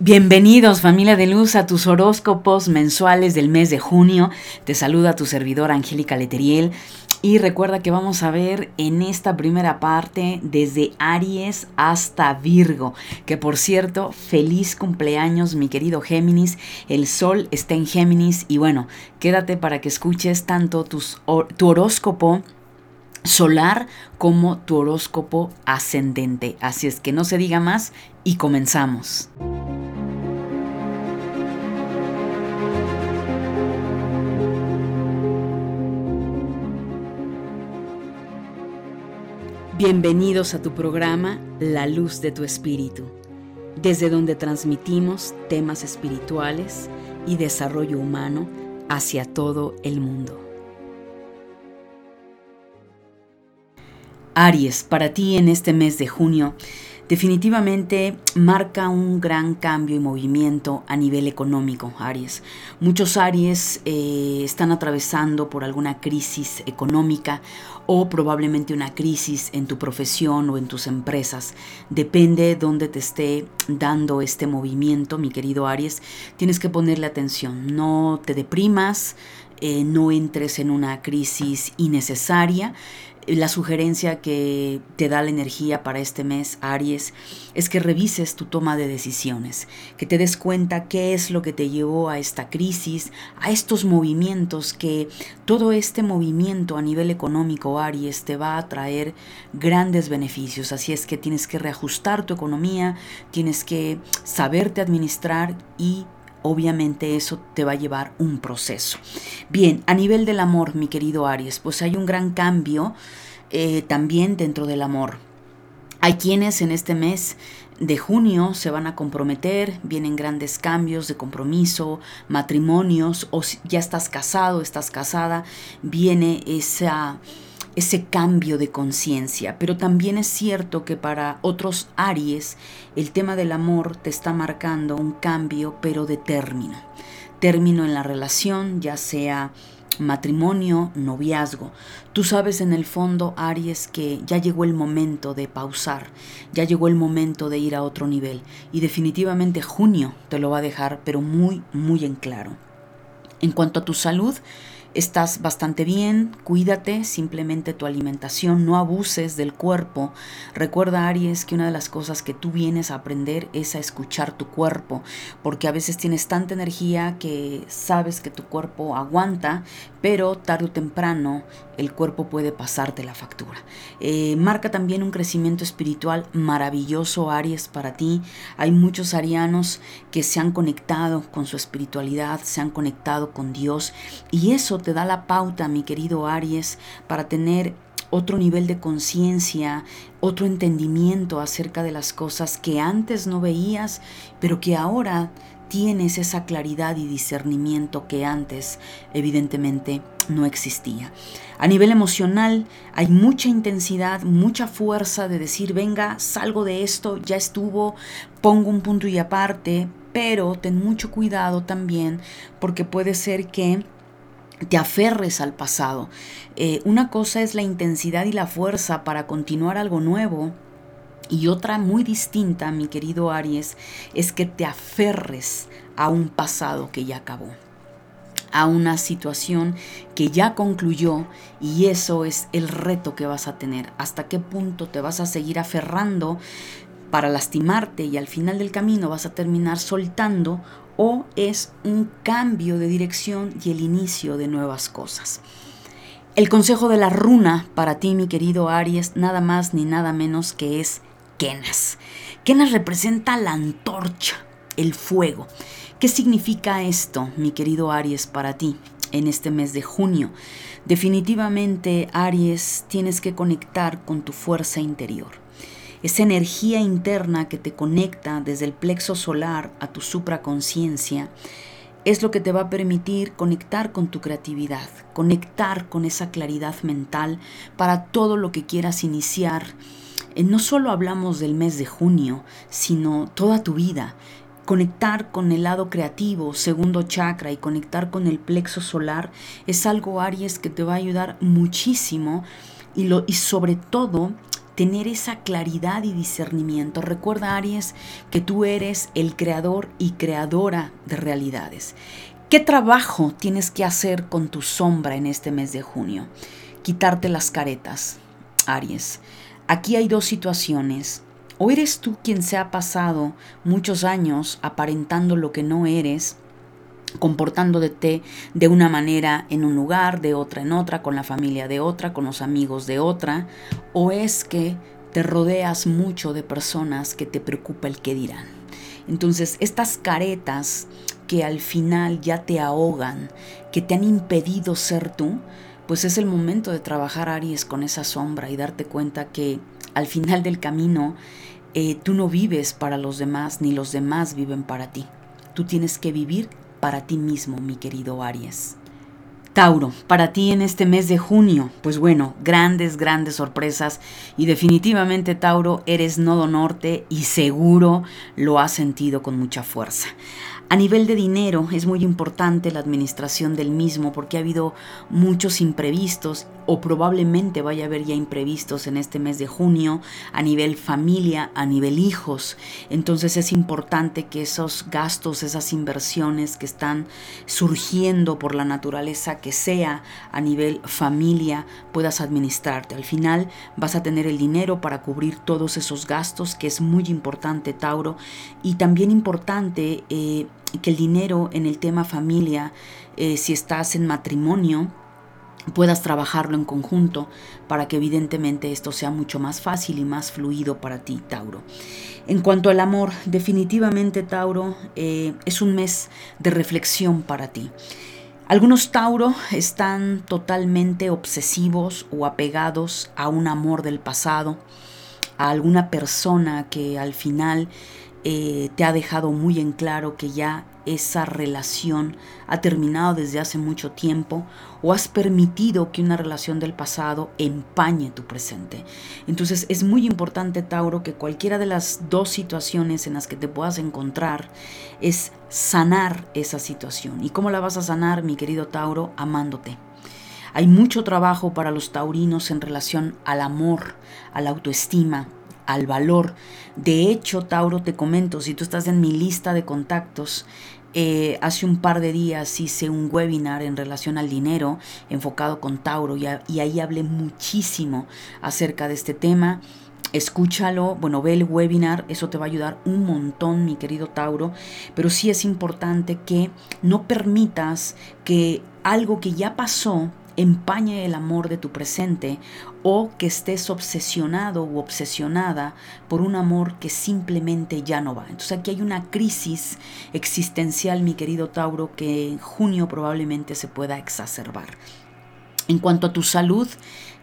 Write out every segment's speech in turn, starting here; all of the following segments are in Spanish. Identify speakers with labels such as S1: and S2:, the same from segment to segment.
S1: Bienvenidos familia de luz a tus horóscopos mensuales del mes de junio. Te saluda tu servidora Angélica Leteriel y recuerda que vamos a ver en esta primera parte desde Aries hasta Virgo, que por cierto, feliz cumpleaños mi querido Géminis, el sol está en Géminis y bueno, quédate para que escuches tanto tu horóscopo solar como tu horóscopo ascendente. Así es que no se diga más y comenzamos. Bienvenidos a tu programa La Luz de tu Espíritu, desde donde transmitimos temas espirituales y desarrollo humano hacia todo el mundo. Aries, para ti en este mes de junio, definitivamente marca un gran cambio y movimiento a nivel económico, Aries. Muchos Aries eh, están atravesando por alguna crisis económica o probablemente una crisis en tu profesión o en tus empresas. Depende dónde te esté dando este movimiento, mi querido Aries. Tienes que ponerle atención. No te deprimas, eh, no entres en una crisis innecesaria la sugerencia que te da la energía para este mes, Aries, es que revises tu toma de decisiones, que te des cuenta qué es lo que te llevó a esta crisis, a estos movimientos, que todo este movimiento a nivel económico, Aries, te va a traer grandes beneficios. Así es que tienes que reajustar tu economía, tienes que saberte administrar y obviamente eso te va a llevar un proceso. Bien, a nivel del amor, mi querido Aries, pues hay un gran cambio eh, también dentro del amor. Hay quienes en este mes de junio se van a comprometer, vienen grandes cambios de compromiso, matrimonios, o ya estás casado, estás casada, viene esa ese cambio de conciencia. Pero también es cierto que para otros Aries el tema del amor te está marcando un cambio, pero de término. Término en la relación, ya sea matrimonio, noviazgo. Tú sabes en el fondo, Aries, que ya llegó el momento de pausar, ya llegó el momento de ir a otro nivel. Y definitivamente junio te lo va a dejar, pero muy, muy en claro. En cuanto a tu salud, estás bastante bien, cuídate, simplemente tu alimentación, no abuses del cuerpo. Recuerda, Aries, que una de las cosas que tú vienes a aprender es a escuchar tu cuerpo, porque a veces tienes tanta energía que sabes que tu cuerpo aguanta, pero tarde o temprano el cuerpo puede pasarte la factura. Eh, marca también un crecimiento espiritual maravilloso, Aries, para ti. Hay muchos arianos que se han conectado con su espiritualidad, se han conectado con Dios y eso te da la pauta, mi querido Aries, para tener otro nivel de conciencia, otro entendimiento acerca de las cosas que antes no veías, pero que ahora tienes esa claridad y discernimiento que antes evidentemente no existía. A nivel emocional hay mucha intensidad, mucha fuerza de decir, venga, salgo de esto, ya estuvo, pongo un punto y aparte, pero ten mucho cuidado también porque puede ser que te aferres al pasado. Eh, una cosa es la intensidad y la fuerza para continuar algo nuevo. Y otra muy distinta, mi querido Aries, es que te aferres a un pasado que ya acabó, a una situación que ya concluyó y eso es el reto que vas a tener. ¿Hasta qué punto te vas a seguir aferrando para lastimarte y al final del camino vas a terminar soltando o es un cambio de dirección y el inicio de nuevas cosas. El consejo de la runa para ti, mi querido Aries, nada más ni nada menos que es Kenas. Kenas representa la antorcha, el fuego. ¿Qué significa esto, mi querido Aries, para ti en este mes de junio? Definitivamente, Aries, tienes que conectar con tu fuerza interior esa energía interna que te conecta desde el plexo solar a tu supraconciencia, es lo que te va a permitir conectar con tu creatividad, conectar con esa claridad mental para todo lo que quieras iniciar. Eh, no solo hablamos del mes de junio, sino toda tu vida. Conectar con el lado creativo, segundo chakra, y conectar con el plexo solar es algo, Aries, que te va a ayudar muchísimo y, lo, y sobre todo tener esa claridad y discernimiento. Recuerda, Aries, que tú eres el creador y creadora de realidades. ¿Qué trabajo tienes que hacer con tu sombra en este mes de junio? Quitarte las caretas, Aries. Aquí hay dos situaciones. O eres tú quien se ha pasado muchos años aparentando lo que no eres, comportándote de una manera en un lugar, de otra en otra, con la familia de otra, con los amigos de otra, o es que te rodeas mucho de personas que te preocupa el que dirán. Entonces, estas caretas que al final ya te ahogan, que te han impedido ser tú, pues es el momento de trabajar Aries con esa sombra y darte cuenta que al final del camino eh, tú no vives para los demás ni los demás viven para ti. Tú tienes que vivir para ti mismo, mi querido Aries. Tauro, para ti en este mes de junio, pues bueno, grandes, grandes sorpresas y definitivamente Tauro, eres nodo norte y seguro lo has sentido con mucha fuerza. A nivel de dinero es muy importante la administración del mismo porque ha habido muchos imprevistos o probablemente vaya a haber ya imprevistos en este mes de junio a nivel familia, a nivel hijos. Entonces es importante que esos gastos, esas inversiones que están surgiendo por la naturaleza que sea a nivel familia, puedas administrarte. Al final vas a tener el dinero para cubrir todos esos gastos, que es muy importante, Tauro. Y también importante eh, que el dinero en el tema familia, eh, si estás en matrimonio, puedas trabajarlo en conjunto para que evidentemente esto sea mucho más fácil y más fluido para ti, Tauro. En cuanto al amor, definitivamente, Tauro, eh, es un mes de reflexión para ti. Algunos Tauro están totalmente obsesivos o apegados a un amor del pasado, a alguna persona que al final eh, te ha dejado muy en claro que ya esa relación ha terminado desde hace mucho tiempo o has permitido que una relación del pasado empañe tu presente. Entonces es muy importante, Tauro, que cualquiera de las dos situaciones en las que te puedas encontrar es sanar esa situación. ¿Y cómo la vas a sanar, mi querido Tauro? Amándote. Hay mucho trabajo para los taurinos en relación al amor, a la autoestima, al valor. De hecho, Tauro, te comento, si tú estás en mi lista de contactos, eh, hace un par de días hice un webinar en relación al dinero enfocado con Tauro y, y ahí hablé muchísimo acerca de este tema escúchalo, bueno, ve el webinar, eso te va a ayudar un montón, mi querido Tauro, pero sí es importante que no permitas que algo que ya pasó empañe el amor de tu presente o que estés obsesionado u obsesionada por un amor que simplemente ya no va. Entonces aquí hay una crisis existencial, mi querido Tauro, que en junio probablemente se pueda exacerbar. En cuanto a tu salud,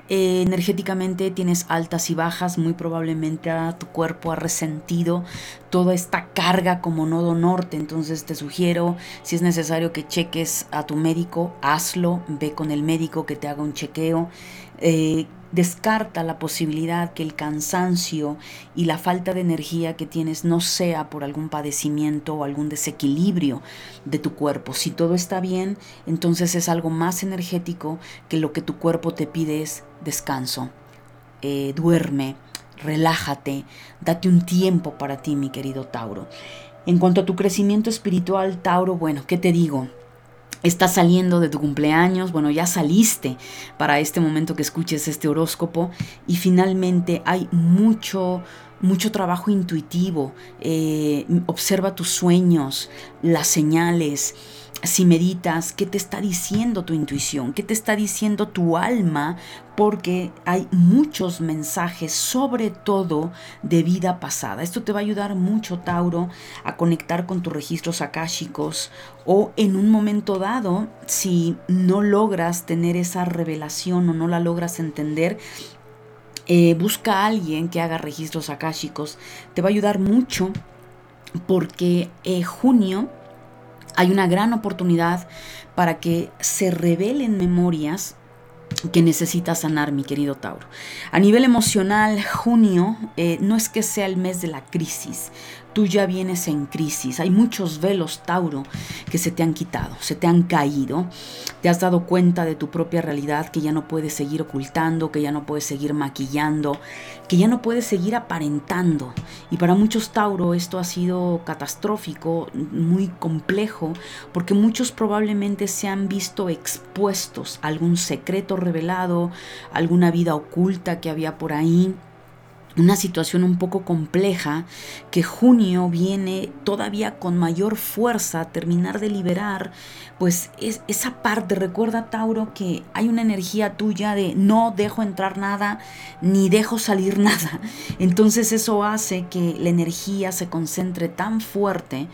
S1: eh, energéticamente tienes altas y bajas, muy probablemente tu cuerpo ha resentido toda esta carga como nodo norte, entonces te sugiero, si es necesario que cheques a tu médico, hazlo, ve con el médico que te haga un chequeo. Eh, descarta la posibilidad que el cansancio y la falta de energía que tienes no sea por algún padecimiento o algún desequilibrio de tu cuerpo. Si todo está bien, entonces es algo más energético que lo que tu cuerpo te pide es descanso, eh, duerme, relájate, date un tiempo para ti, mi querido Tauro. En cuanto a tu crecimiento espiritual, Tauro, bueno, ¿qué te digo? Estás saliendo de tu cumpleaños, bueno, ya saliste para este momento que escuches este horóscopo y finalmente hay mucho, mucho trabajo intuitivo. Eh, observa tus sueños, las señales si meditas, qué te está diciendo tu intuición, qué te está diciendo tu alma, porque hay muchos mensajes, sobre todo de vida pasada. Esto te va a ayudar mucho, Tauro, a conectar con tus registros akáshicos o en un momento dado, si no logras tener esa revelación o no la logras entender, eh, busca a alguien que haga registros akáshicos. Te va a ayudar mucho porque eh, junio hay una gran oportunidad para que se revelen memorias que necesitas sanar, mi querido Tauro. A nivel emocional, junio eh, no es que sea el mes de la crisis, Tú ya vienes en crisis. Hay muchos velos, Tauro, que se te han quitado, se te han caído. Te has dado cuenta de tu propia realidad que ya no puedes seguir ocultando, que ya no puedes seguir maquillando, que ya no puedes seguir aparentando. Y para muchos Tauro esto ha sido catastrófico, muy complejo, porque muchos probablemente se han visto expuestos a algún secreto revelado, alguna vida oculta que había por ahí una situación un poco compleja que junio viene todavía con mayor fuerza a terminar de liberar, pues es esa parte, recuerda Tauro que hay una energía tuya de no dejo entrar nada ni dejo salir nada. Entonces eso hace que la energía se concentre tan fuerte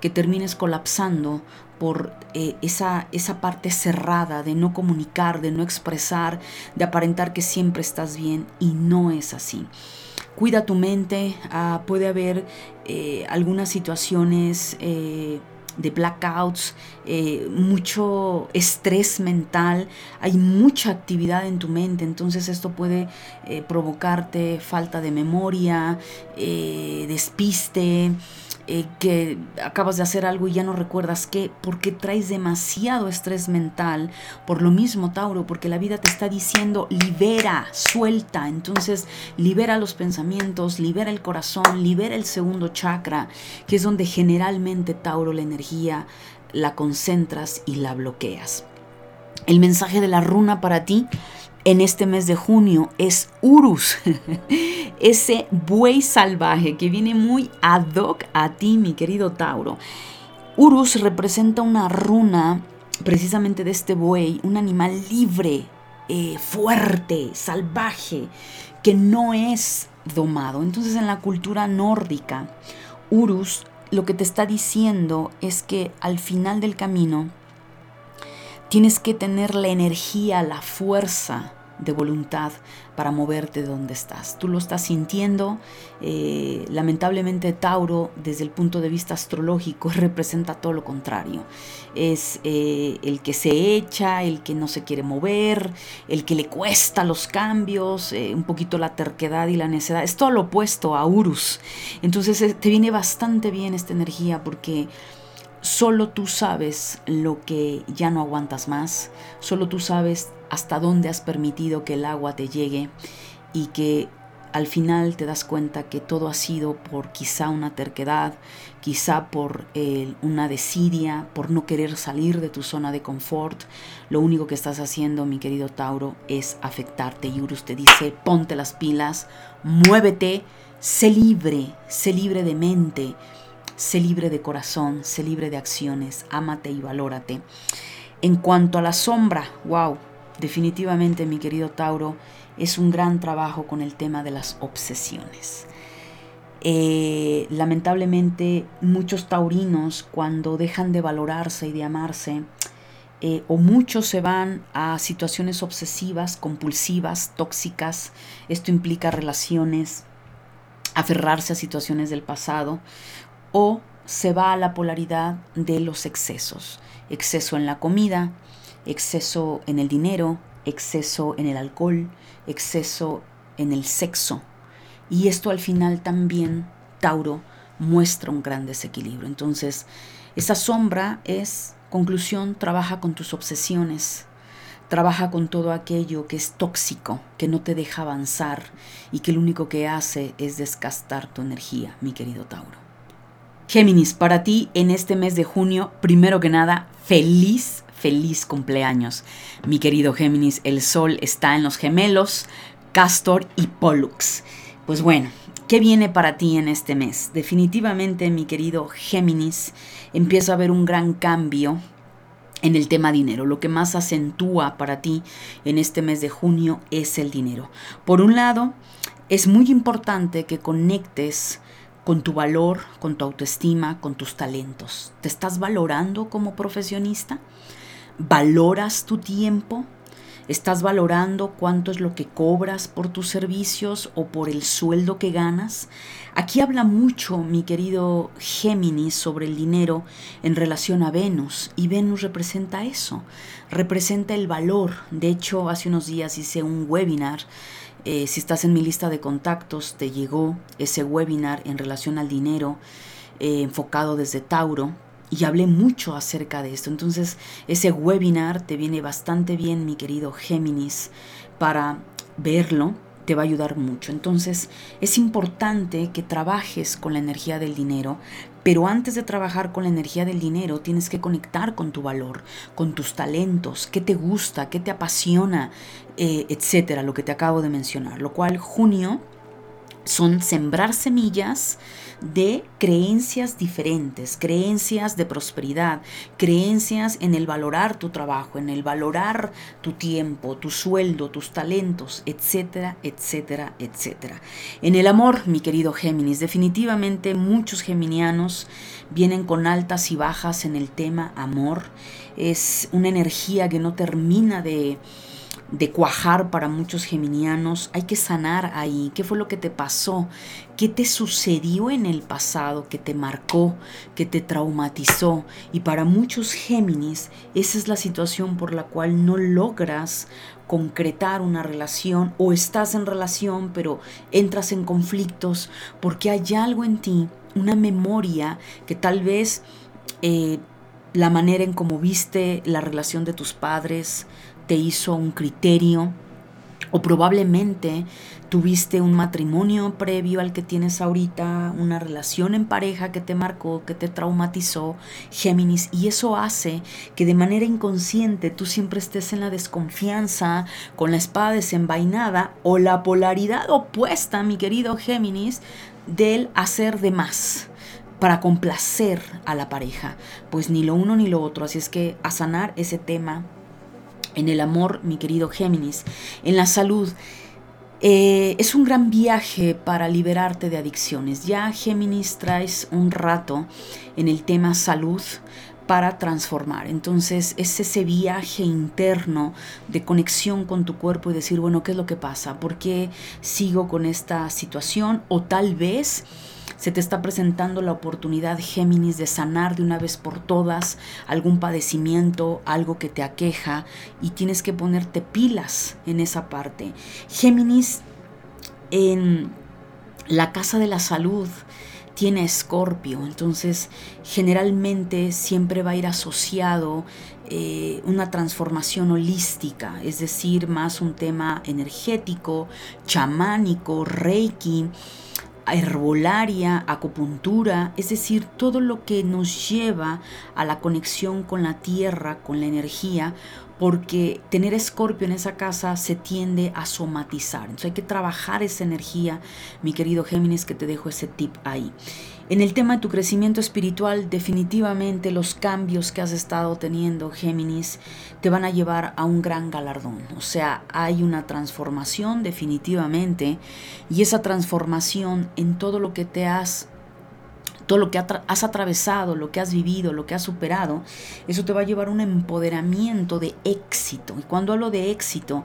S1: que termines colapsando por eh, esa, esa parte cerrada de no comunicar, de no expresar, de aparentar que siempre estás bien y no es así cuida tu mente, ah, puede haber eh, algunas situaciones eh, de blackouts, eh, mucho estrés mental, hay mucha actividad en tu mente, entonces esto puede provocarte falta de memoria, despiste, eh, que acabas de hacer algo y ya no recuerdas qué, porque traes demasiado estrés mental. Por lo mismo, Tauro, porque la vida te está diciendo libera, suelta. Entonces, libera los pensamientos, libera el corazón, libera el segundo chakra, que es donde generalmente, Tauro, la energía la concentras y la bloqueas. El mensaje de la runa para ti en este mes de junio es Urus, ese buey salvaje que viene muy ad hoc a ti, mi querido Tauro. Urus representa una runa precisamente de este buey, un animal libre, eh, fuerte, salvaje, que no es domado. Entonces en la cultura nórdica, Urus lo que te está diciendo es que al final del camino tienes que tener la energía, la fuerza de voluntad para moverte de donde estás. Tú lo estás sintiendo. Eh, lamentablemente Tauro, desde el punto de vista astrológico, representa todo lo contrario. Es eh, el que se echa, el que no se quiere mover, el que le cuesta los cambios, eh, un poquito la terquedad y la necedad. Es todo lo opuesto a Urus. Entonces te viene bastante bien esta energía porque Solo tú sabes lo que ya no aguantas más, solo tú sabes hasta dónde has permitido que el agua te llegue y que al final te das cuenta que todo ha sido por quizá una terquedad, quizá por una desidia, por no querer salir de tu zona de confort. Lo único que estás haciendo, mi querido Tauro, es afectarte. Y Urus te dice, ponte las pilas, muévete, sé libre, sé libre de mente, sé libre de corazón, sé libre de acciones, ámate y valórate. En cuanto a la sombra, wow, definitivamente mi querido Tauro, es un gran trabajo con el tema de las obsesiones. Eh, lamentablemente muchos taurinos cuando dejan de valorarse y de amarse, eh, o muchos se van a situaciones obsesivas, compulsivas, tóxicas, esto implica relaciones, aferrarse a situaciones del pasado, o se va a la polaridad de los excesos. Exceso en la comida, exceso en el dinero, exceso en el alcohol, exceso en el sexo. Y esto al final también, Tauro, muestra un gran desequilibrio. Entonces, esa sombra es, conclusión, trabaja con tus obsesiones, trabaja con todo aquello que es tóxico, que no te deja avanzar y que lo único que hace es desgastar tu energía, mi querido Tauro. Géminis, para ti en este mes de junio, primero que nada, feliz, feliz cumpleaños. Mi querido Géminis, el sol está en los gemelos, Castor y Pollux. Pues bueno, ¿qué viene para ti en este mes? Definitivamente, mi querido Géminis, empieza a haber un gran cambio en el tema dinero. Lo que más acentúa para ti en este mes de junio es el dinero. Por un lado, es muy importante que conectes con tu valor, con tu autoestima, con tus talentos. ¿Te estás valorando como profesionista? ¿Valoras tu tiempo? ¿Estás valorando cuánto es lo que cobras por tus servicios o por el sueldo que ganas? Aquí habla mucho mi querido Géminis sobre el dinero en relación a Venus y Venus representa eso, representa el valor. De hecho, hace unos días hice un webinar eh, si estás en mi lista de contactos, te llegó ese webinar en relación al dinero eh, enfocado desde Tauro y hablé mucho acerca de esto. Entonces, ese webinar te viene bastante bien, mi querido Géminis, para verlo te va a ayudar mucho. Entonces es importante que trabajes con la energía del dinero, pero antes de trabajar con la energía del dinero tienes que conectar con tu valor, con tus talentos, qué te gusta, qué te apasiona, eh, etcétera, lo que te acabo de mencionar. Lo cual junio son sembrar semillas de creencias diferentes, creencias de prosperidad, creencias en el valorar tu trabajo, en el valorar tu tiempo, tu sueldo, tus talentos, etcétera, etcétera, etcétera. En el amor, mi querido Géminis, definitivamente muchos geminianos vienen con altas y bajas en el tema amor. Es una energía que no termina de de cuajar para muchos geminianos. Hay que sanar ahí. ¿Qué fue lo que te pasó? ¿Qué te sucedió en el pasado que te marcó, que te traumatizó? Y para muchos Géminis, esa es la situación por la cual no logras concretar una relación o estás en relación pero entras en conflictos porque hay algo en ti, una memoria que tal vez eh, la manera en cómo viste la relación de tus padres, te hizo un criterio o probablemente tuviste un matrimonio previo al que tienes ahorita, una relación en pareja que te marcó, que te traumatizó, Géminis, y eso hace que de manera inconsciente tú siempre estés en la desconfianza, con la espada desenvainada o la polaridad opuesta, mi querido Géminis, del hacer de más para complacer a la pareja. Pues ni lo uno ni lo otro, así es que a sanar ese tema en el amor, mi querido Géminis, en la salud. Eh, es un gran viaje para liberarte de adicciones. Ya Géminis traes un rato en el tema salud para transformar. Entonces es ese viaje interno de conexión con tu cuerpo y decir, bueno, ¿qué es lo que pasa? ¿Por qué sigo con esta situación? O tal vez se te está presentando la oportunidad, Géminis, de sanar de una vez por todas algún padecimiento, algo que te aqueja y tienes que ponerte pilas en esa parte. Géminis, en la casa de la salud, tiene escorpio, entonces generalmente siempre va a ir asociado eh, una transformación holística, es decir, más un tema energético, chamánico, reiki, herbolaria, acupuntura, es decir, todo lo que nos lleva a la conexión con la tierra, con la energía, porque tener escorpio en esa casa se tiende a somatizar. Entonces hay que trabajar esa energía, mi querido Géminis, que te dejo ese tip ahí. En el tema de tu crecimiento espiritual, definitivamente los cambios que has estado teniendo, Géminis, te van a llevar a un gran galardón. O sea, hay una transformación definitivamente y esa transformación en todo lo que te has todo lo que has atravesado, lo que has vivido, lo que has superado, eso te va a llevar a un empoderamiento de éxito. Y cuando hablo de éxito,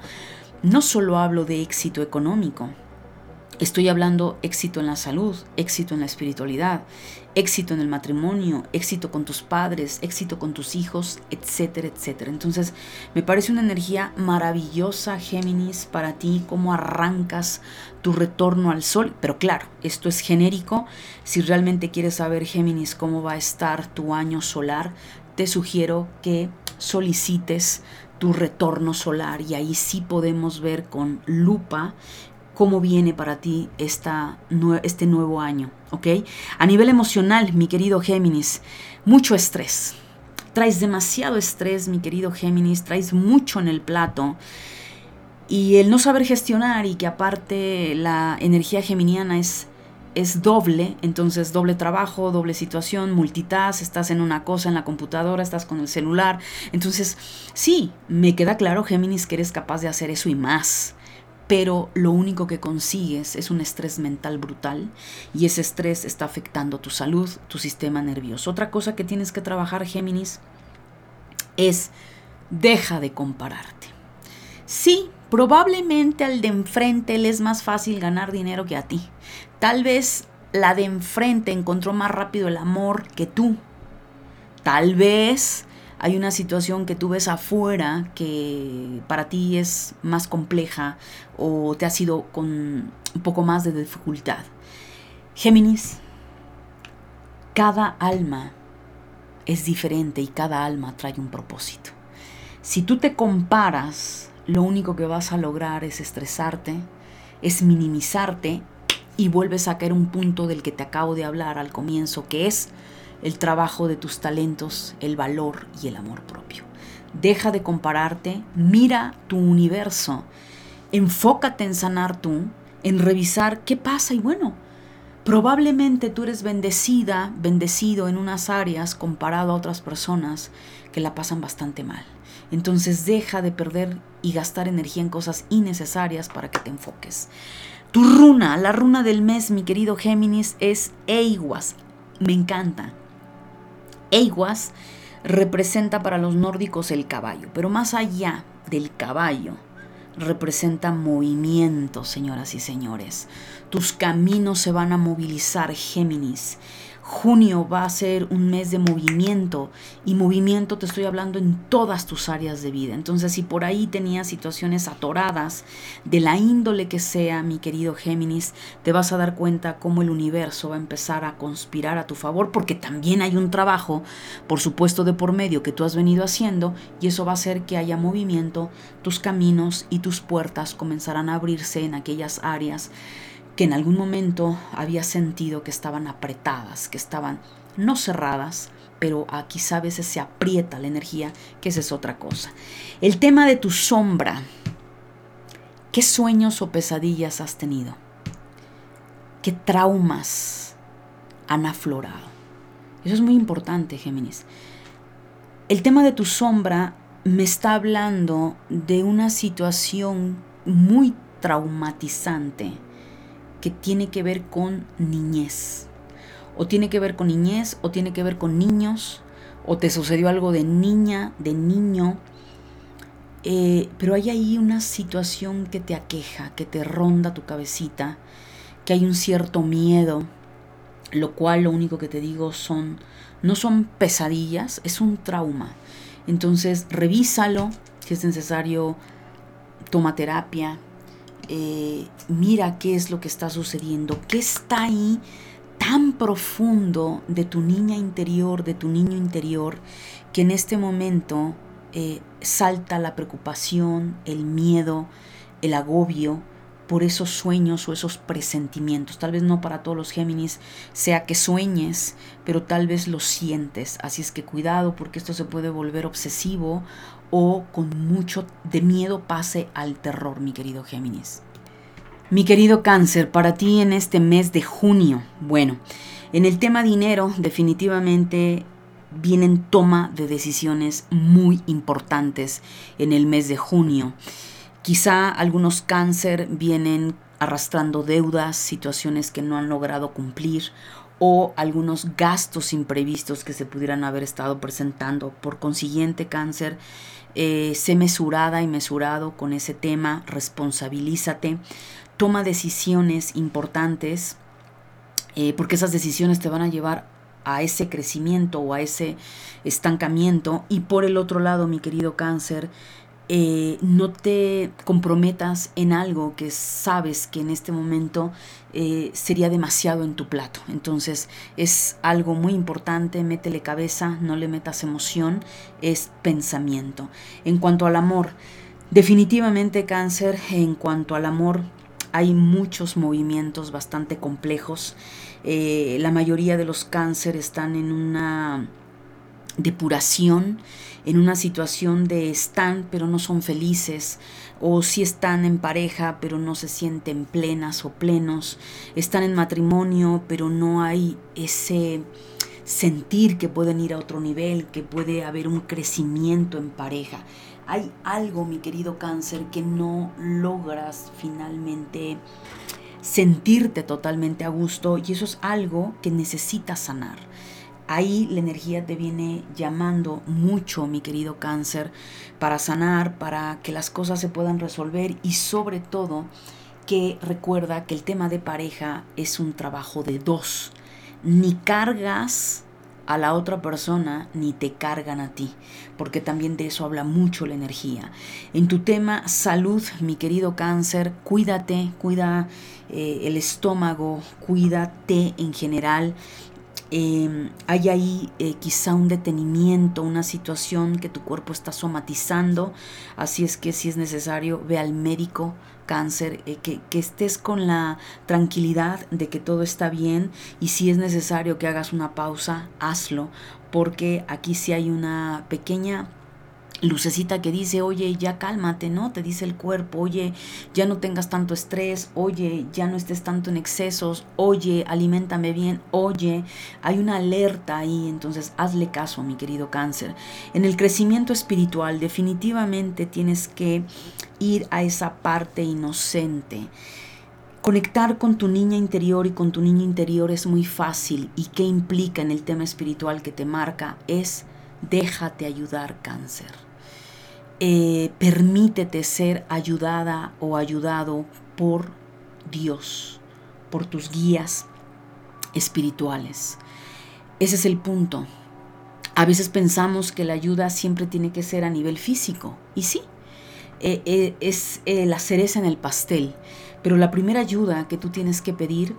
S1: no solo hablo de éxito económico, Estoy hablando éxito en la salud, éxito en la espiritualidad, éxito en el matrimonio, éxito con tus padres, éxito con tus hijos, etcétera, etcétera. Entonces, me parece una energía maravillosa, Géminis, para ti, cómo arrancas tu retorno al sol. Pero claro, esto es genérico. Si realmente quieres saber, Géminis, cómo va a estar tu año solar, te sugiero que solicites tu retorno solar y ahí sí podemos ver con lupa cómo viene para ti esta, este nuevo año, ¿ok? A nivel emocional, mi querido Géminis, mucho estrés. Traes demasiado estrés, mi querido Géminis, traes mucho en el plato. Y el no saber gestionar y que aparte la energía geminiana es, es doble, entonces doble trabajo, doble situación, multitask, estás en una cosa en la computadora, estás con el celular. Entonces, sí, me queda claro, Géminis, que eres capaz de hacer eso y más pero lo único que consigues es un estrés mental brutal y ese estrés está afectando tu salud, tu sistema nervioso. Otra cosa que tienes que trabajar, Géminis, es deja de compararte. Sí, probablemente al de enfrente le es más fácil ganar dinero que a ti. Tal vez la de enfrente encontró más rápido el amor que tú. Tal vez hay una situación que tú ves afuera que para ti es más compleja o te ha sido con un poco más de dificultad. Géminis, cada alma es diferente y cada alma trae un propósito. Si tú te comparas, lo único que vas a lograr es estresarte, es minimizarte y vuelves a caer un punto del que te acabo de hablar al comienzo, que es el trabajo de tus talentos, el valor y el amor propio. Deja de compararte, mira tu universo, enfócate en sanar tú, en revisar qué pasa y bueno, probablemente tú eres bendecida, bendecido en unas áreas comparado a otras personas que la pasan bastante mal. Entonces deja de perder y gastar energía en cosas innecesarias para que te enfoques. Tu runa, la runa del mes, mi querido Géminis, es Eiguas. Me encanta. Eiguas representa para los nórdicos el caballo, pero más allá del caballo, representa movimiento, señoras y señores. Tus caminos se van a movilizar, Géminis. Junio va a ser un mes de movimiento y movimiento te estoy hablando en todas tus áreas de vida. Entonces si por ahí tenías situaciones atoradas de la índole que sea, mi querido Géminis, te vas a dar cuenta cómo el universo va a empezar a conspirar a tu favor porque también hay un trabajo, por supuesto, de por medio que tú has venido haciendo y eso va a hacer que haya movimiento, tus caminos y tus puertas comenzarán a abrirse en aquellas áreas que en algún momento había sentido que estaban apretadas, que estaban no cerradas, pero aquí a veces se aprieta la energía, que esa es otra cosa. El tema de tu sombra. ¿Qué sueños o pesadillas has tenido? ¿Qué traumas han aflorado? Eso es muy importante, Géminis. El tema de tu sombra me está hablando de una situación muy traumatizante que tiene que ver con niñez. O tiene que ver con niñez, o tiene que ver con niños, o te sucedió algo de niña, de niño. Eh, pero hay ahí una situación que te aqueja, que te ronda tu cabecita, que hay un cierto miedo, lo cual lo único que te digo son, no son pesadillas, es un trauma. Entonces revísalo, si es necesario, toma terapia, eh, mira qué es lo que está sucediendo, qué está ahí tan profundo de tu niña interior, de tu niño interior, que en este momento eh, salta la preocupación, el miedo, el agobio por esos sueños o esos presentimientos. Tal vez no para todos los Géminis sea que sueñes, pero tal vez lo sientes. Así es que cuidado porque esto se puede volver obsesivo o con mucho de miedo pase al terror, mi querido Géminis. Mi querido cáncer, para ti en este mes de junio, bueno, en el tema dinero definitivamente vienen toma de decisiones muy importantes en el mes de junio. Quizá algunos cáncer vienen arrastrando deudas, situaciones que no han logrado cumplir o algunos gastos imprevistos que se pudieran haber estado presentando. Por consiguiente, cáncer, eh, sé mesurada y mesurado con ese tema, responsabilízate, toma decisiones importantes, eh, porque esas decisiones te van a llevar a ese crecimiento o a ese estancamiento. Y por el otro lado, mi querido cáncer, eh, no te comprometas en algo que sabes que en este momento eh, sería demasiado en tu plato. Entonces es algo muy importante, métele cabeza, no le metas emoción, es pensamiento. En cuanto al amor, definitivamente cáncer, en cuanto al amor, hay muchos movimientos bastante complejos. Eh, la mayoría de los cánceres están en una depuración, en una situación de están pero no son felices, o si están en pareja pero no se sienten plenas o plenos, están en matrimonio pero no hay ese sentir que pueden ir a otro nivel, que puede haber un crecimiento en pareja. Hay algo, mi querido cáncer, que no logras finalmente sentirte totalmente a gusto y eso es algo que necesitas sanar. Ahí la energía te viene llamando mucho, mi querido cáncer, para sanar, para que las cosas se puedan resolver y sobre todo que recuerda que el tema de pareja es un trabajo de dos. Ni cargas a la otra persona ni te cargan a ti, porque también de eso habla mucho la energía. En tu tema salud, mi querido cáncer, cuídate, cuida eh, el estómago, cuídate en general. Em, hay ahí eh, quizá un detenimiento, una situación que tu cuerpo está somatizando, así es que si es necesario, ve al médico cáncer, eh, que, que, estés con la tranquilidad de que todo está bien y si es necesario que hagas una pausa, hazlo, porque aquí sí hay una pequeña lucecita que dice, oye, ya cálmate, ¿no? Te dice el cuerpo, oye, ya no tengas tanto estrés, oye, ya no estés tanto en excesos, oye, aliméntame bien, oye, hay una alerta ahí, entonces hazle caso, mi querido cáncer. En el crecimiento espiritual definitivamente tienes que ir a esa parte inocente. Conectar con tu niña interior y con tu niño interior es muy fácil y qué implica en el tema espiritual que te marca es déjate ayudar cáncer. Eh, permítete ser ayudada o ayudado por Dios, por tus guías espirituales. Ese es el punto. A veces pensamos que la ayuda siempre tiene que ser a nivel físico, y sí, eh, eh, es la cereza en el pastel, pero la primera ayuda que tú tienes que pedir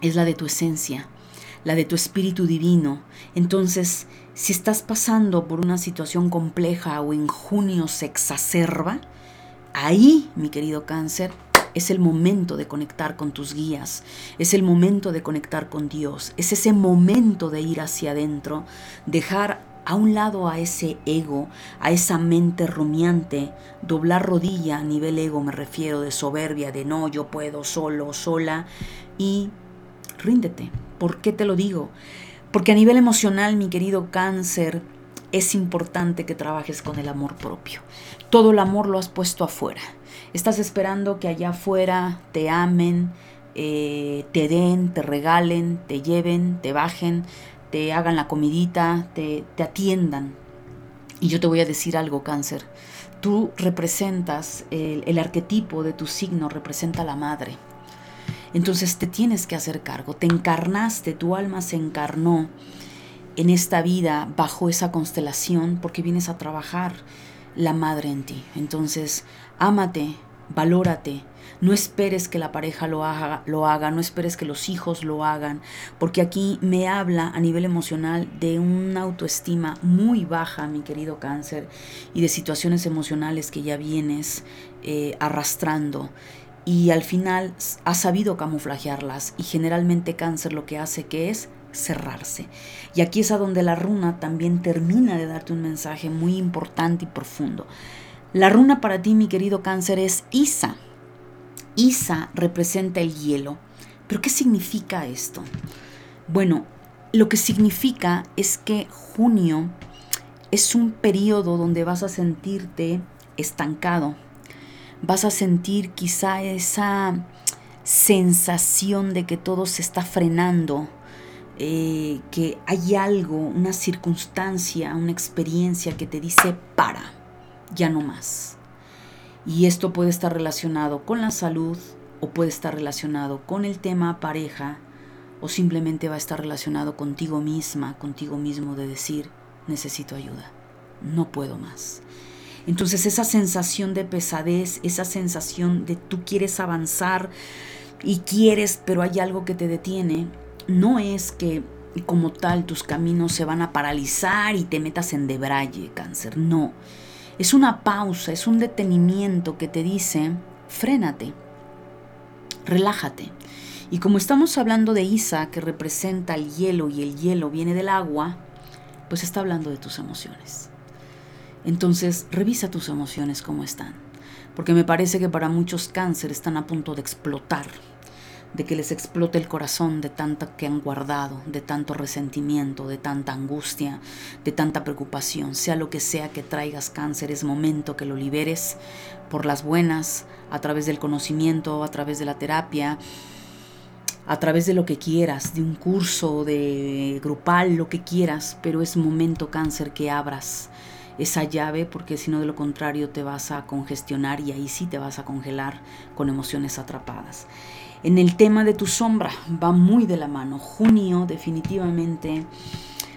S1: es la de tu esencia, la de tu espíritu divino. Entonces, si estás pasando por una situación compleja o en junio se exacerba, ahí, mi querido cáncer, es el momento de conectar con tus guías, es el momento de conectar con Dios, es ese momento de ir hacia adentro, dejar a un lado a ese ego, a esa mente rumiante, doblar rodilla a nivel ego, me refiero de soberbia, de no, yo puedo solo, sola, y ríndete. ¿Por qué te lo digo? Porque a nivel emocional, mi querido cáncer, es importante que trabajes con el amor propio. Todo el amor lo has puesto afuera. Estás esperando que allá afuera te amen, eh, te den, te regalen, te lleven, te bajen, te hagan la comidita, te, te atiendan. Y yo te voy a decir algo, cáncer. Tú representas, el, el arquetipo de tu signo representa a la madre. Entonces te tienes que hacer cargo, te encarnaste, tu alma se encarnó en esta vida bajo esa constelación porque vienes a trabajar la madre en ti. Entonces, ámate, valórate, no esperes que la pareja lo haga, lo haga, no esperes que los hijos lo hagan, porque aquí me habla a nivel emocional de una autoestima muy baja, mi querido cáncer, y de situaciones emocionales que ya vienes eh, arrastrando y al final ha sabido camuflajearlas y generalmente cáncer lo que hace que es cerrarse. Y aquí es a donde la runa también termina de darte un mensaje muy importante y profundo. La runa para ti, mi querido cáncer, es Isa. Isa representa el hielo. ¿Pero qué significa esto? Bueno, lo que significa es que junio es un periodo donde vas a sentirte estancado, vas a sentir quizá esa sensación de que todo se está frenando, eh, que hay algo, una circunstancia, una experiencia que te dice para, ya no más. Y esto puede estar relacionado con la salud o puede estar relacionado con el tema pareja o simplemente va a estar relacionado contigo misma, contigo mismo de decir, necesito ayuda, no puedo más. Entonces esa sensación de pesadez, esa sensación de tú quieres avanzar y quieres, pero hay algo que te detiene, no es que como tal tus caminos se van a paralizar y te metas en debraye, cáncer, no. Es una pausa, es un detenimiento que te dice, frénate, relájate. Y como estamos hablando de Isa, que representa el hielo y el hielo viene del agua, pues está hablando de tus emociones. Entonces, revisa tus emociones cómo están, porque me parece que para muchos cáncer están a punto de explotar, de que les explote el corazón de tanto que han guardado, de tanto resentimiento, de tanta angustia, de tanta preocupación. Sea lo que sea que traigas cáncer, es momento que lo liberes por las buenas, a través del conocimiento, a través de la terapia, a través de lo que quieras, de un curso, de grupal, lo que quieras, pero es momento cáncer que abras esa llave porque si no de lo contrario te vas a congestionar y ahí sí te vas a congelar con emociones atrapadas. En el tema de tu sombra va muy de la mano. Junio definitivamente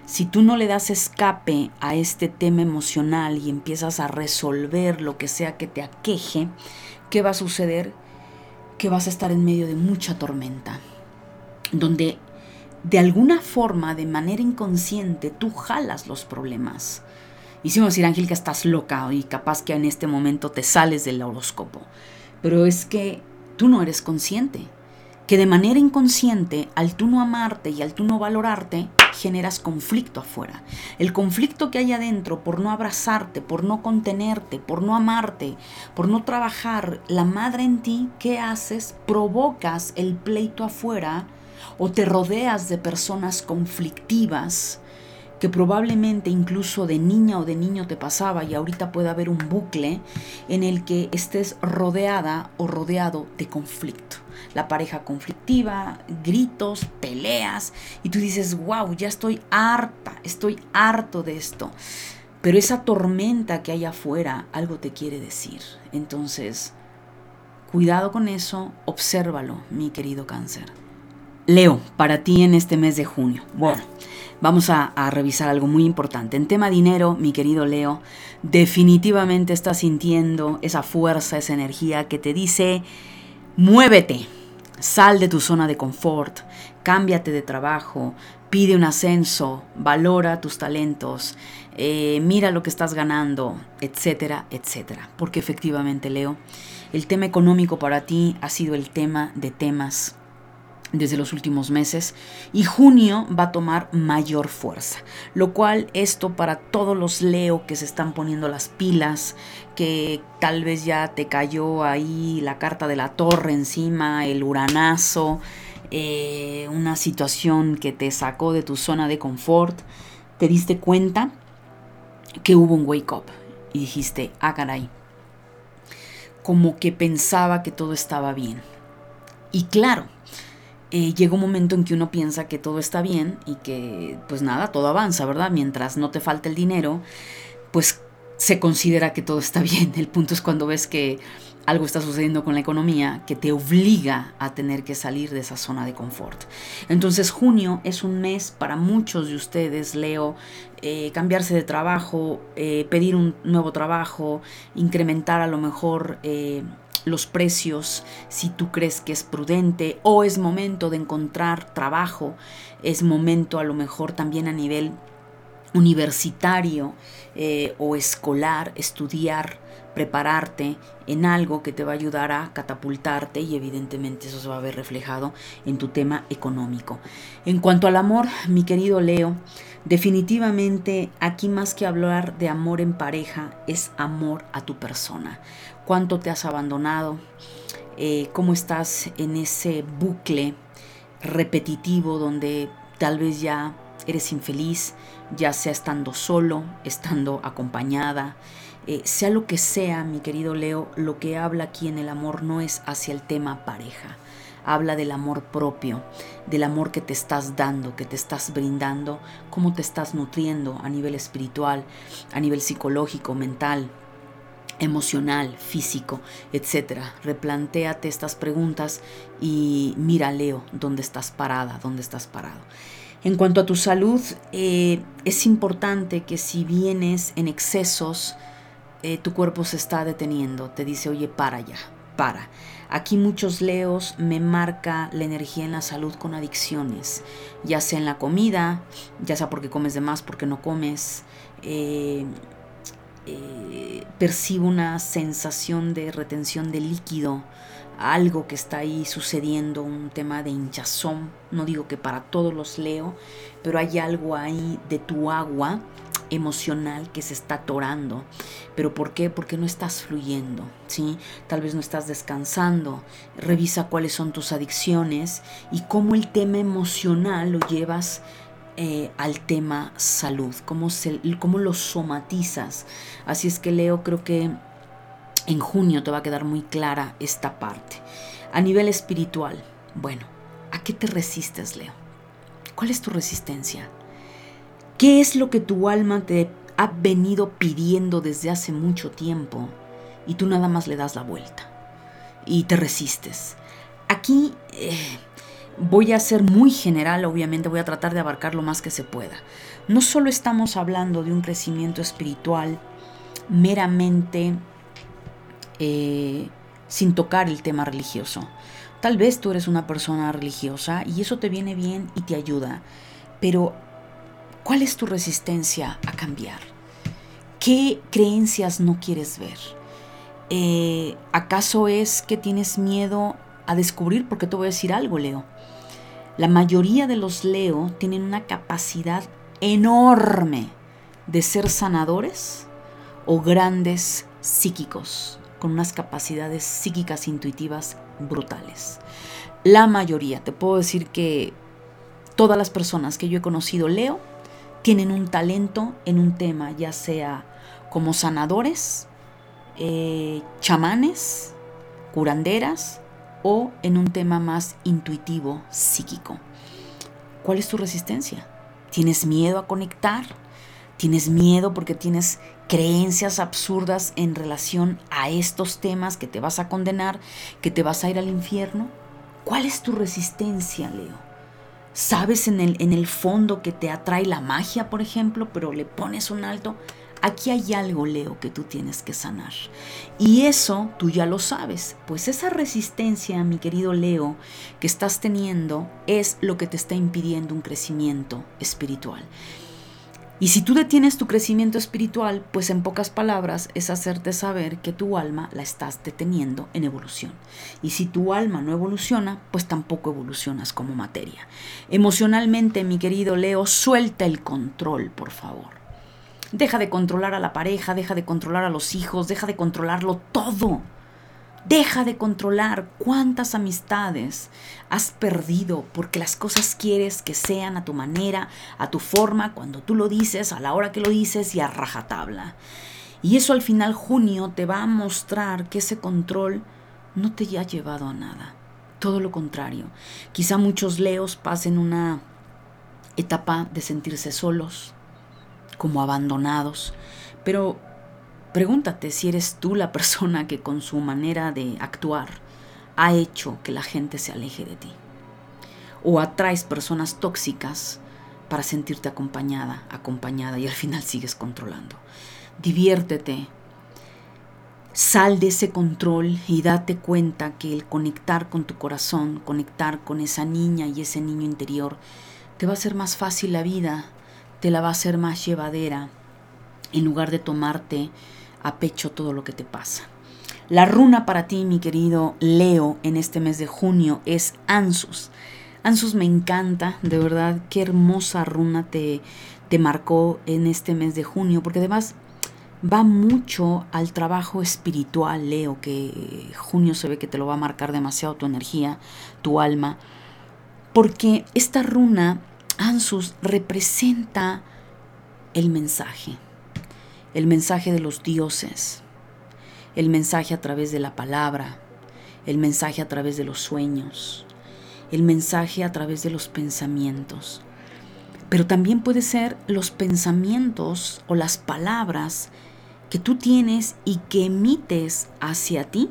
S1: si tú no le das escape a este tema emocional y empiezas a resolver lo que sea que te aqueje, ¿qué va a suceder? Que vas a estar en medio de mucha tormenta, donde de alguna forma, de manera inconsciente, tú jalas los problemas. Hicimos decir, Ángel, que estás loca y capaz que en este momento te sales del horóscopo. Pero es que tú no eres consciente. Que de manera inconsciente, al tú no amarte y al tú no valorarte, generas conflicto afuera. El conflicto que hay adentro por no abrazarte, por no contenerte, por no amarte, por no trabajar la madre en ti, ¿qué haces? Provocas el pleito afuera o te rodeas de personas conflictivas que probablemente incluso de niña o de niño te pasaba y ahorita puede haber un bucle en el que estés rodeada o rodeado de conflicto. La pareja conflictiva, gritos, peleas y tú dices, wow, ya estoy harta, estoy harto de esto. Pero esa tormenta que hay afuera algo te quiere decir. Entonces, cuidado con eso, obsérvalo, mi querido cáncer. Leo, para ti en este mes de junio. Bueno vamos a, revisar algo muy importante. En tema dinero, mi querido Leo, definitivamente estás sintiendo esa fuerza, esa energía que te dice, muévete, sal de tu zona de confort, cámbiate de trabajo, pide un ascenso, valora tus talentos, eh, mira lo que estás ganando, etcétera, etcétera. Porque efectivamente, Leo, el tema económico para ti ha sido el tema de temas desde los últimos meses y junio va a tomar mayor fuerza, lo cual esto para todos los Leo que se están poniendo las pilas, que tal vez ya te cayó ahí la carta de la torre encima, el uranazo, eh, una situación que te sacó de tu zona de confort, te diste cuenta que hubo un wake up y dijiste, ah caray, como que pensaba que todo estaba bien. Y claro, eh, llega un momento en que uno piensa que todo está bien y que pues nada, todo avanza, ¿verdad? Mientras no te falte el dinero, pues se considera que todo está bien. El punto es cuando ves que algo está sucediendo con la economía que te obliga a tener que salir de esa zona de confort. Entonces junio es un mes para muchos de ustedes, Leo, eh, cambiarse de trabajo, eh, pedir un nuevo trabajo, incrementar a lo mejor los precios si tú crees que es prudente o es momento de encontrar trabajo, es momento a lo mejor también a nivel universitario eh, o escolar, estudiar, prepararte en algo que te va a ayudar a catapultarte y evidentemente eso se va a ver reflejado en tu tema económico. En cuanto al amor, mi querido Leo, definitivamente aquí más que hablar de amor en pareja es amor a tu persona. Cuánto te has abandonado, eh, cómo estás en ese bucle repetitivo donde tal vez ya eres infeliz, ya sea estando solo, estando acompañada, eh, sea lo que sea, mi querido Leo, lo que habla aquí en el amor no es hacia el tema pareja, habla del amor propio, del amor que te estás dando, que te estás brindando, cómo te estás nutriendo a nivel espiritual, a nivel psicológico, mental, emocional, físico, etcétera. Replantéate estas preguntas y mira, Leo, dónde estás parada, dónde estás parado. En cuanto a tu salud, eh, es importante que si vienes en excesos, eh, tu cuerpo se está deteniendo, te dice, oye, para ya, para. Aquí muchos leos me marca la energía en la salud con adicciones, ya sea en la comida, ya sea porque comes de más, porque no comes. Eh, eh, percibo una sensación de retención de líquido, algo que está ahí sucediendo, un tema de hinchazón. No digo que para todos los leo, pero hay algo ahí de tu agua emocional que se está atorando. ¿Pero por qué? Porque no estás fluyendo, ¿sí? Tal vez no estás descansando. Revisa cuáles son tus adicciones y cómo el tema emocional lo llevas eh, al tema salud, cómo, se, cómo lo somatizas. Así es que Leo, creo que en junio te va a quedar muy clara esta parte. A nivel espiritual, bueno, ¿a qué te resistes, Leo? ¿Cuál es tu resistencia? ¿Qué es lo que tu alma te ha venido pidiendo desde hace mucho tiempo y tú nada más le das la vuelta y te resistes? Aquí eh, Voy a ser muy general, obviamente voy a tratar de abarcar lo más que se pueda. no solo estamos hablando de un crecimiento espiritual meramente eh, sin tocar el tema religioso. Tal vez tú eres una persona religiosa y eso te viene bien y te ayuda, pero ¿cuál es tu resistencia a cambiar? ¿Qué creencias no quieres ver? Eh, ¿Acaso es que tienes miedo a descubrir? Porque te voy a decir algo, Leo. La mayoría de los Leo tienen una capacidad enorme de ser sanadores o grandes psíquicos, con unas capacidades psíquicas intuitivas brutales. La mayoría, te puedo decir que todas las personas que yo he conocido Leo tienen un talento en un tema, ya sea como sanadores, eh, chamanes, curanderas o en un tema más intuitivo, psíquico. ¿Cuál es tu resistencia? ¿Tienes miedo a conectar? ¿Tienes miedo porque tienes creencias absurdas en relación a estos temas que te vas a condenar, que te vas a ir al infierno? ¿Cuál es tu resistencia, Leo? ¿Sabes en el, en el fondo que te atrae la magia, por ejemplo, pero le pones un alto? Aquí hay algo, Leo, que tú tienes que sanar. Y eso tú ya lo sabes, pues esa resistencia, mi querido Leo, que estás teniendo es lo que te está impidiendo un crecimiento espiritual. Y si tú detienes tu crecimiento espiritual, pues en pocas palabras es hacerte saber que tu alma la estás deteniendo en evolución. Y si tu alma no evoluciona, pues tampoco evolucionas como materia. Emocionalmente, mi querido Leo, suelta el control, por favor. Deja de controlar a la pareja, deja de controlar a los hijos, deja de controlarlo todo. Deja de controlar cuántas amistades has perdido porque las cosas quieres que sean a tu manera, a tu forma, cuando tú lo dices, a la hora que lo dices y a rajatabla. Y eso al final junio te va a mostrar que ese control no te ha llevado a nada. Todo lo contrario. Quizá muchos leos pasen una etapa de sentirse solos, como abandonados, pero Pregúntate si eres tú la persona que con su manera de actuar ha hecho que la gente se aleje de ti. O atraes personas tóxicas para sentirte acompañada, acompañada y al final sigues controlando. Diviértete. Sal de ese control y date cuenta que el conectar con tu corazón, conectar con esa niña y ese niño interior, te va a hacer más fácil la vida, te la va a hacer más llevadera, en lugar de tomarte a pecho todo lo que te pasa. La runa para ti, mi querido Leo, en este mes de junio es Ansus. Ansus me encanta, de verdad, qué hermosa runa te, te marcó en este mes de junio, porque además va mucho al trabajo espiritual, Leo, que junio se ve que te lo va a marcar demasiado tu energía, tu alma, porque esta runa, Ansus, representa el mensaje el mensaje de los dioses, el mensaje a través de la palabra, el mensaje a través de los sueños, el mensaje a través de los pensamientos. Pero también puede ser los pensamientos o las palabras que tú tienes y que emites hacia ti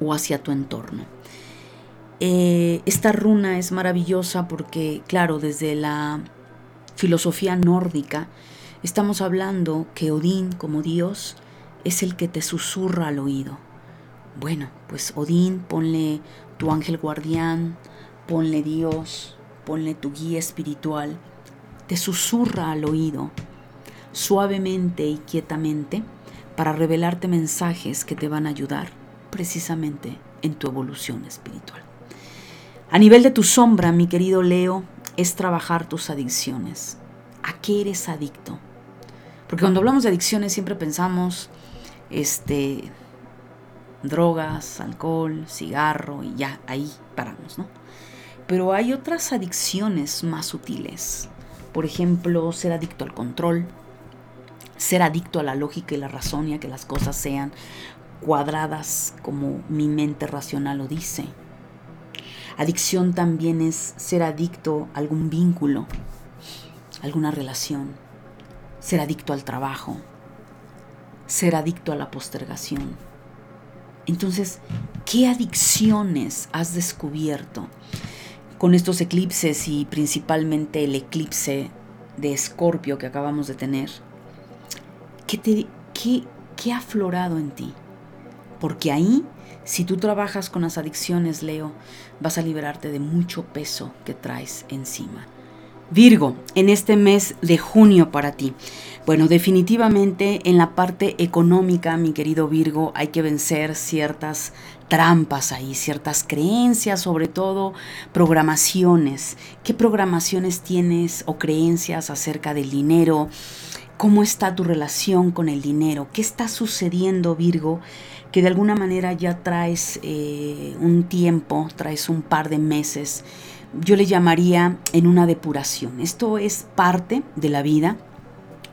S1: o hacia tu entorno. Eh, esta runa es maravillosa porque, claro, desde la filosofía nórdica, Estamos hablando que Odín como Dios es el que te susurra al oído. Bueno, pues Odín, ponle tu ángel guardián, ponle Dios, ponle tu guía espiritual, te susurra al oído, suavemente y quietamente, para revelarte mensajes que te van a ayudar precisamente en tu evolución espiritual. A nivel de tu sombra, mi querido Leo, es trabajar tus adicciones. ¿A qué eres adicto? Porque cuando hablamos de adicciones siempre pensamos, este, drogas, alcohol, cigarro y ya, ahí paramos, ¿no? Pero hay otras adicciones más sutiles. Por ejemplo, ser adicto al control, ser adicto a la lógica y la razón y a que las cosas sean cuadradas como mi mente racional lo dice. Adicción también es ser adicto a algún vínculo, alguna relación ser adicto al trabajo, ser adicto a la postergación. Entonces, ¿qué adicciones has descubierto con estos eclipses y principalmente el eclipse de escorpio que acabamos de tener, ¿qué, te, qué, qué ha aflorado en ti? Porque ahí, si tú trabajas con las adicciones, Leo, vas a liberarte de mucho peso que traes encima. Virgo, en este mes de junio para ti. Bueno, definitivamente en la parte económica, mi querido Virgo, hay que vencer ciertas trampas ahí, ciertas creencias, sobre todo programaciones. ¿Qué programaciones tienes o creencias acerca del dinero? ¿Cómo está tu relación con el dinero? ¿Qué está sucediendo, Virgo? Que de alguna manera ya traes eh, un tiempo, traes un par de meses yo le llamaría en una depuración. Esto es parte de la vida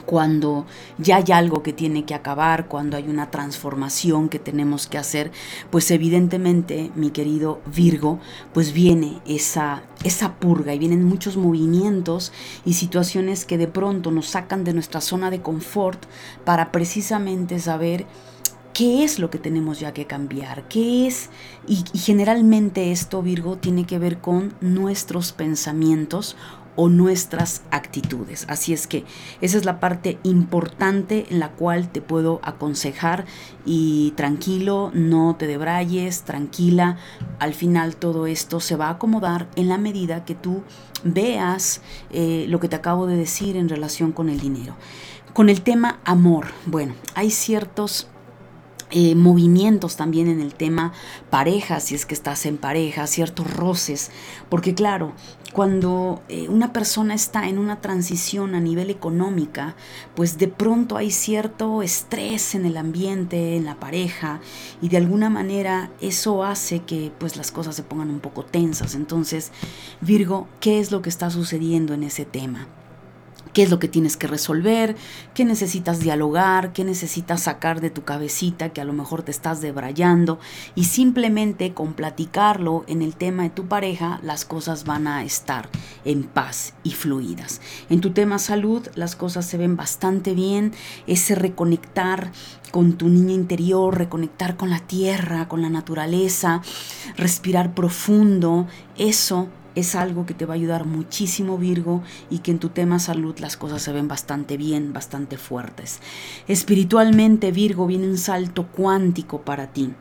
S1: cuando ya hay algo que tiene que acabar, cuando hay una transformación que tenemos que hacer, pues evidentemente, mi querido Virgo, pues viene esa, esa purga y vienen muchos movimientos y situaciones que de pronto nos sacan de nuestra zona de confort para precisamente saber ¿Qué es lo que tenemos ya que cambiar? ¿Qué es? Y, generalmente esto, Virgo, tiene que ver con nuestros pensamientos o nuestras actitudes. Así es que esa es la parte importante en la cual te puedo aconsejar y tranquilo, no te debrayes, tranquila. Al final todo esto se va a acomodar en la medida que tú veas eh, lo que te acabo de decir en relación con el dinero. Con el tema amor, bueno, hay ciertos eh, movimientos también en el tema pareja, si es que estás en pareja, ciertos roces, porque claro, cuando eh, una persona está en una transición a nivel económica, pues de pronto hay cierto estrés en el ambiente, en la pareja, y de alguna manera eso hace que pues las cosas se pongan un poco tensas. Entonces, Virgo, ¿qué es lo que está sucediendo en ese tema? Qué es lo que tienes que resolver, qué necesitas dialogar, qué necesitas sacar de tu cabecita que a lo mejor te estás debrayando y simplemente con platicarlo en el tema de tu pareja las cosas van a estar en paz y fluidas. En tu tema salud las cosas se ven bastante bien, ese reconectar con tu niña interior, reconectar con la tierra, con la naturaleza, respirar profundo, eso es algo que te va a ayudar muchísimo Virgo y que en tu tema salud las cosas se ven bastante bien, bastante fuertes. Espiritualmente Virgo viene un salto cuántico para ti.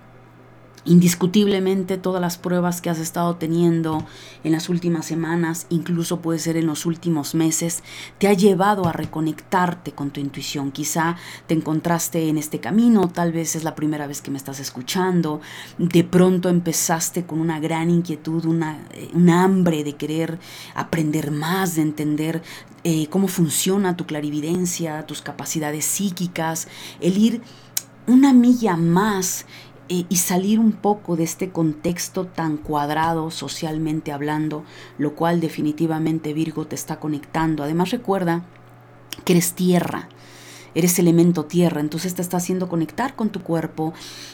S1: Indiscutiblemente todas las pruebas que has estado teniendo en las últimas semanas, incluso puede ser en los últimos meses, te ha llevado a reconectarte con tu intuición. Quizá te encontraste en este camino, tal vez es la primera vez que me estás escuchando, de pronto empezaste con una gran inquietud, una, eh, hambre de querer aprender más, de entender eh, cómo funciona tu clarividencia, tus capacidades psíquicas, el ir una milla más y salir un poco de este contexto tan cuadrado socialmente hablando, lo cual definitivamente Virgo te está conectando. Además recuerda que eres tierra, eres elemento tierra, entonces te está haciendo conectar con tu cuerpo,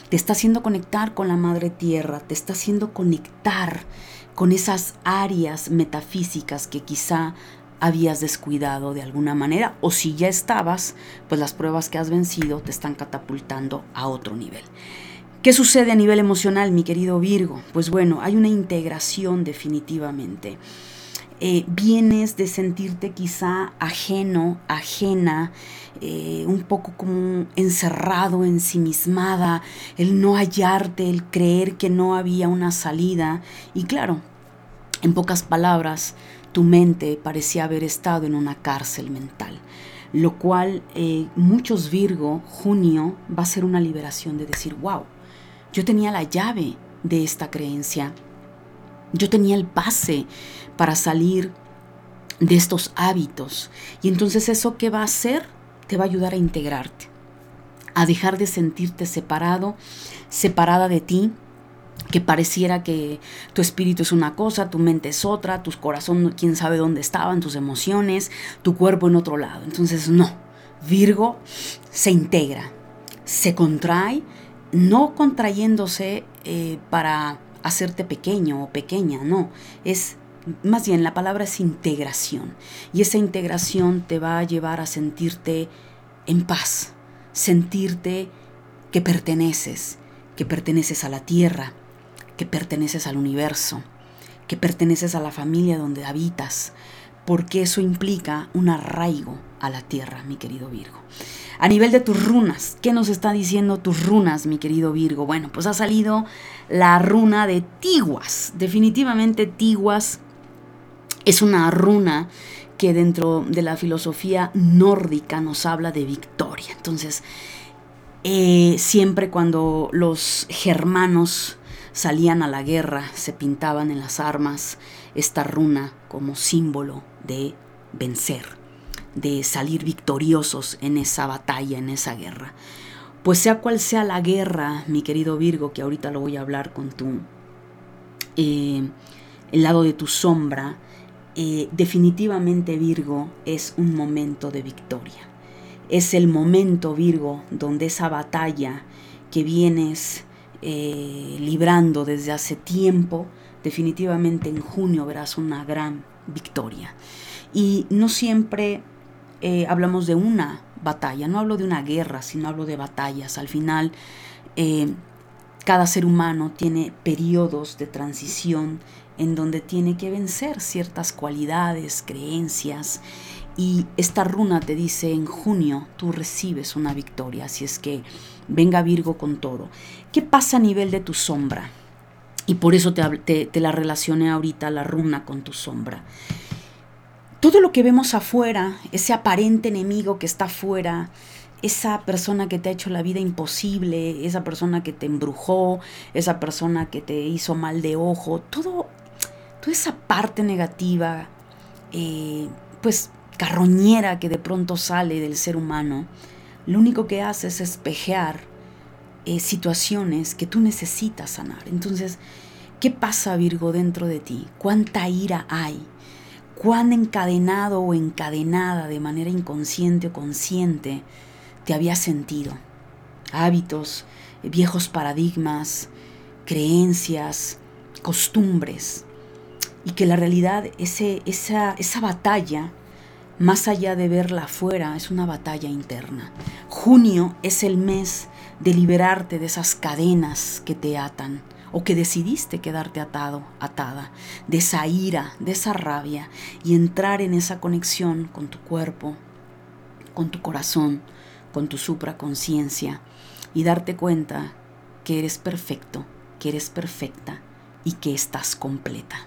S1: te está haciendo conectar con la madre tierra, te está haciendo conectar con esas áreas metafísicas que quizá habías descuidado de alguna manera o si ya estabas, pues las pruebas que has vencido te están catapultando a otro nivel. ¿Qué sucede a nivel emocional, mi querido Virgo? Pues bueno, hay una integración definitivamente. Eh, vienes de sentirte quizá ajeno, ajena, eh, un poco como encerrado, ensimismada, el no hallarte, el creer que no había una salida. Y claro, en pocas palabras, tu mente parecía haber estado en una cárcel mental. Lo cual eh, muchos Virgo, junio, va a ser una liberación de decir, wow, yo tenía la llave de esta creencia. Yo tenía el pase para salir de estos hábitos. Y entonces eso que va a hacer te va a ayudar a integrarte, a dejar de sentirte separado, separada de ti, que pareciera que tu espíritu es una cosa, tu mente es otra, tu corazón quién sabe dónde estaban, tus emociones, tu cuerpo en otro lado. Entonces no, Virgo se integra, se contrae no contrayéndose eh, para hacerte pequeño o pequeña, no, es más bien la palabra es integración. Y esa integración te va a llevar a sentirte en paz, sentirte que perteneces, que perteneces a la tierra, que perteneces al universo, que perteneces a la familia donde habitas, porque eso implica un arraigo a la tierra, mi querido Virgo. A nivel de tus runas, ¿qué nos está diciendo tus runas, mi querido Virgo? Bueno, pues ha salido la runa de Tiguas. Definitivamente Tiguas es una runa que dentro de la filosofía nórdica nos habla de victoria. Entonces, eh, siempre cuando los germanos salían a la guerra, se pintaban en las armas esta runa como símbolo de vencer de salir victoriosos en esa batalla, en esa guerra. Pues sea cual sea la guerra, mi querido Virgo, que ahorita lo voy a hablar con tu, eh, el lado de tu sombra, eh, definitivamente Virgo es un momento de victoria. Es el momento, Virgo, donde esa batalla que vienes eh, librando desde hace tiempo, definitivamente en junio verás una gran victoria. Y no siempre eh, hablamos de una batalla, no hablo de una guerra, sino hablo de batallas. Al final, eh, cada ser humano tiene periodos de transición en donde tiene que vencer ciertas cualidades, creencias. Y esta runa te dice en junio tú recibes una victoria, así es que venga Virgo con todo. ¿Qué pasa a nivel de tu sombra? Y por eso te, te la relacioné ahorita la runa con tu sombra. Todo lo que vemos afuera, ese aparente enemigo que está afuera, esa persona que te ha hecho la vida imposible, esa persona que te embrujó, esa persona que te hizo mal de ojo, todo, toda esa parte negativa, eh, pues carroñera que de pronto sale del ser humano, lo único que hace es espejear eh, situaciones que tú necesitas sanar. Entonces, ¿qué pasa Virgo dentro de ti? ¿Cuánta ira hay? cuán encadenado o encadenada de manera inconsciente o consciente te habías sentido. Hábitos, viejos paradigmas, creencias, costumbres. Y que la realidad, ese, esa, esa batalla, más allá de verla afuera, es una batalla interna. Junio es el mes de liberarte de esas cadenas que te atan o que decidiste quedarte atado, atada, de esa ira, de esa rabia y entrar en esa conexión con tu cuerpo, con tu corazón, con tu supraconciencia y darte cuenta que eres perfecto, que eres perfecta y que estás completa.